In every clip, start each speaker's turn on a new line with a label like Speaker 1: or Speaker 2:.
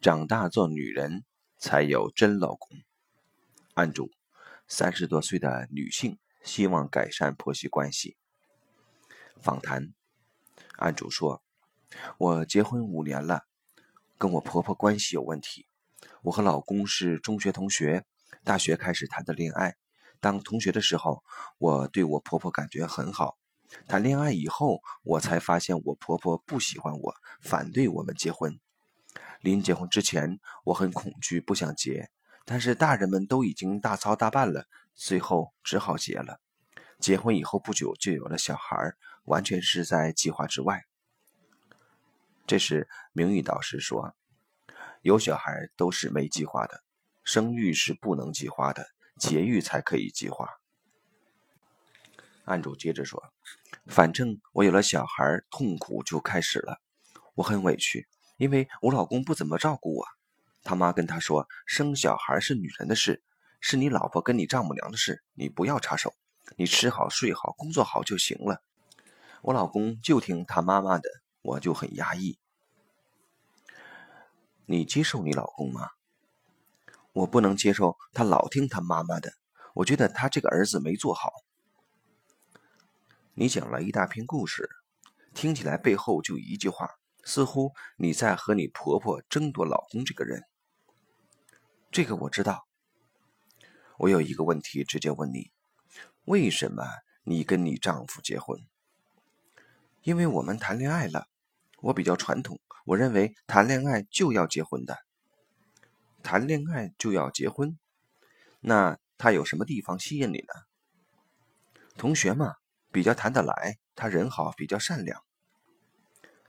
Speaker 1: 长大做女人才有真老公。案主：三十多岁的女性，希望改善婆媳关系。访谈：案主说：“我结婚五年了，跟我婆婆关系有问题。我和老公是中学同学，大学开始谈的恋爱。当同学的时候，我对我婆婆感觉很好。谈恋爱以后，我才发现我婆婆不喜欢我，反对我们结婚。临结婚之前，我很恐惧，不想结。但是大人们都已经大操大办了，最后只好结了。结婚以后不久就有了小孩，完全是在计划之外。”这时，明玉导师说：“有小孩都是没计划的，生育是不能计划的，节育才可以计划。”案主接着说：“反正我有了小孩，痛苦就开始了。我很委屈，因为我老公不怎么照顾我。他妈跟他说，生小孩是女人的事，是你老婆跟你丈母娘的事，你不要插手，你吃好睡好，工作好就行了。我老公就听他妈妈的。”我就很压抑。你接受你老公吗？我不能接受他老听他妈妈的。我觉得他这个儿子没做好。你讲了一大篇故事，听起来背后就一句话，似乎你在和你婆婆争夺老公这个人。这个我知道。我有一个问题，直接问你：为什么你跟你丈夫结婚？因为我们谈恋爱了。我比较传统，我认为谈恋爱就要结婚的。谈恋爱就要结婚，那他有什么地方吸引你呢？同学嘛，比较谈得来，他人好，比较善良。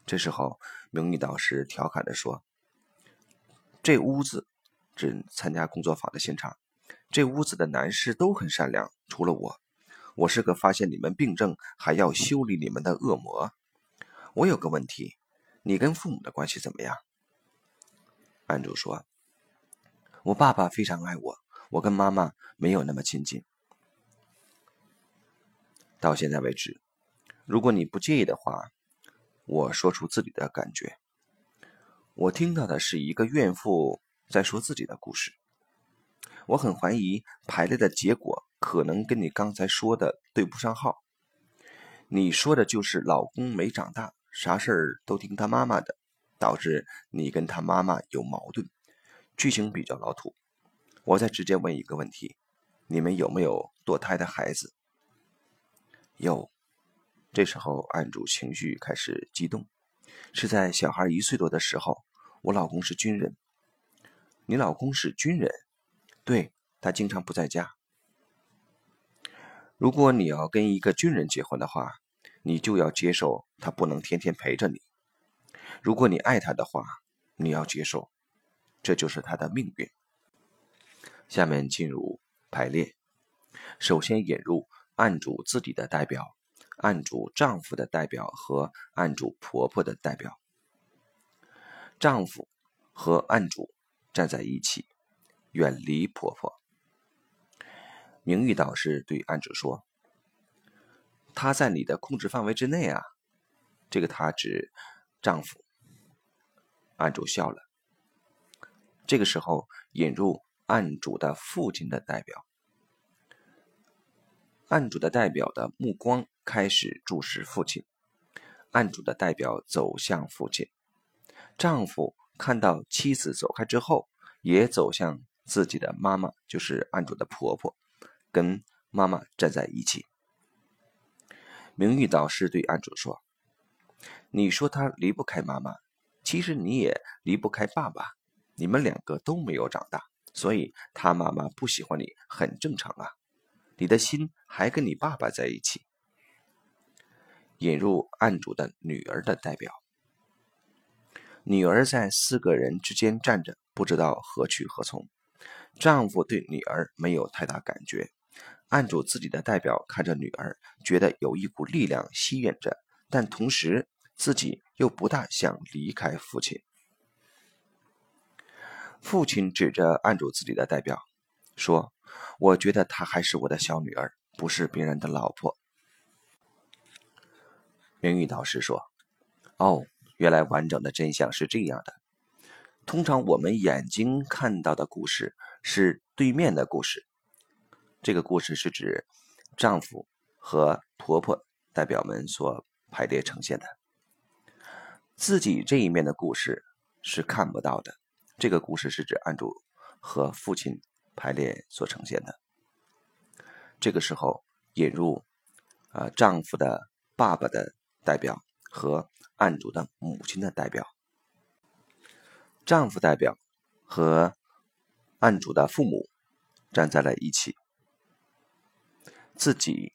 Speaker 1: 这时候，明玉导师调侃的说：“这屋子，指参加工作坊的现场，这屋子的男士都很善良，除了我，我是个发现你们病症还要修理你们的恶魔。我有个问题。”你跟父母的关系怎么样？案主说：“我爸爸非常爱我，我跟妈妈没有那么亲近。到现在为止，如果你不介意的话，我说出自己的感觉。我听到的是一个怨妇在说自己的故事。我很怀疑排列的结果可能跟你刚才说的对不上号。你说的就是老公没长大。”啥事儿都听他妈妈的，导致你跟他妈妈有矛盾，剧情比较老土。我再直接问一个问题：你们有没有堕胎的孩子？有。这时候案主情绪开始激动，是在小孩一岁多的时候。我老公是军人。你老公是军人？对，他经常不在家。如果你要跟一个军人结婚的话。你就要接受他不能天天陪着你。如果你爱他的话，你要接受，这就是他的命运。下面进入排列，首先引入案主自己的代表、案主丈夫的代表和案主婆婆的代表。丈夫和案主站在一起，远离婆婆。名誉导师对案主说。他在你的控制范围之内啊，这个他指丈夫。案主笑了。这个时候引入案主的父亲的代表，案主的代表的目光开始注视父亲，案主的代表走向父亲，丈夫看到妻子走开之后，也走向自己的妈妈，就是案主的婆婆，跟妈妈站在一起。名誉导师对案主说：“你说他离不开妈妈，其实你也离不开爸爸。你们两个都没有长大，所以他妈妈不喜欢你很正常啊。你的心还跟你爸爸在一起。”引入案主的女儿的代表，女儿在四个人之间站着，不知道何去何从。丈夫对女儿没有太大感觉。案主自己的代表看着女儿，觉得有一股力量吸引着，但同时自己又不大想离开父亲。父亲指着案主自己的代表说：“我觉得她还是我的小女儿，不是别人的老婆。”明玉导师说：“哦，原来完整的真相是这样的。通常我们眼睛看到的故事是对面的故事，这个故事是指丈夫和婆婆代表们所排列呈现的。自己这一面的故事是看不到的，这个故事是指案主和父亲排列所呈现的。这个时候引入啊丈夫的爸爸的代表和案主的母亲的代表。丈夫代表和案主的父母站在了一起，自己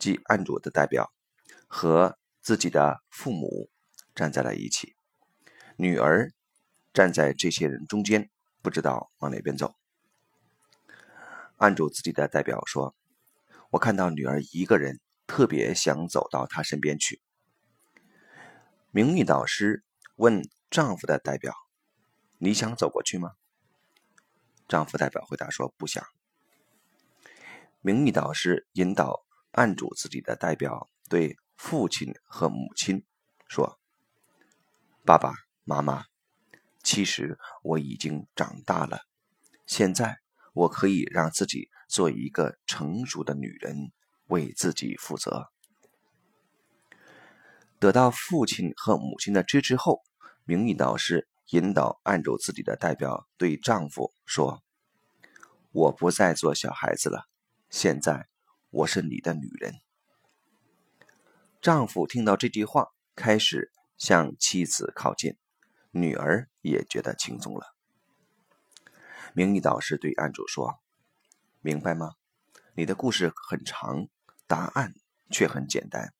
Speaker 1: 即案主的代表和自己的父母站在了一起，女儿站在这些人中间，不知道往哪边走。案主自己的代表说：“我看到女儿一个人，特别想走到她身边去。”名誉导师问丈夫的代表。你想走过去吗？丈夫代表回答说：“不想。”名誉导师引导案主自己的代表对父亲和母亲说：“爸爸妈妈，其实我已经长大了，现在我可以让自己做一个成熟的女人，为自己负责。”得到父亲和母亲的支持后，名誉导师。引导按住自己的代表对丈夫说：“我不再做小孩子了，现在我是你的女人。”丈夫听到这句话，开始向妻子靠近，女儿也觉得轻松了。名誉导师对案主说：“明白吗？你的故事很长，答案却很简单。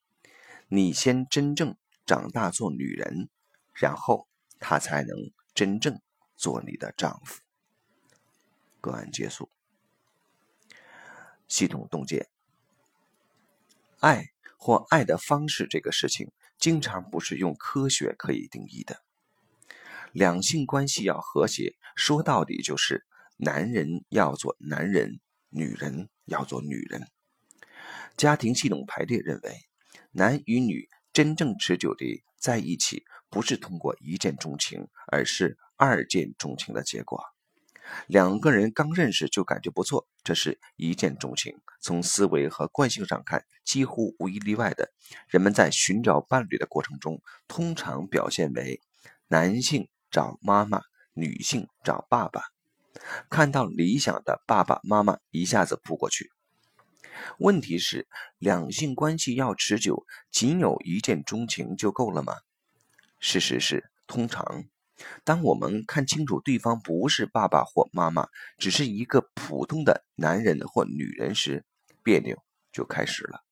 Speaker 1: 你先真正长大做女人，然后。”他才能真正做你的丈夫。个案结束。系统洞见：爱或爱的方式这个事情，经常不是用科学可以定义的。两性关系要和谐，说到底就是男人要做男人，女人要做女人。家庭系统排列认为，男与女真正持久的在一起。不是通过一见钟情，而是二见钟情的结果。两个人刚认识就感觉不错，这是一见钟情。从思维和惯性上看，几乎无一例外的，人们在寻找伴侣的过程中，通常表现为男性找妈妈，女性找爸爸。看到理想的爸爸妈妈，一下子扑过去。问题是，两性关系要持久，仅有一见钟情就够了吗？事实是，通常，当我们看清楚对方不是爸爸或妈妈，只是一个普通的男人或女人时，别扭就开始了。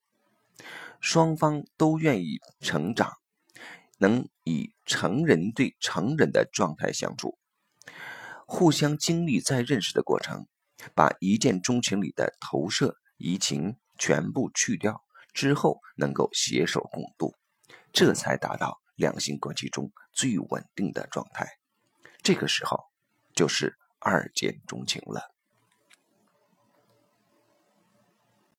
Speaker 1: 双方都愿意成长，能以成人对成人的状态相处，互相经历再认识的过程，把一见钟情里的投射、移情全部去掉之后，能够携手共度，这才达到。两性关系中最稳定的状态，这个时候就是二见钟情了。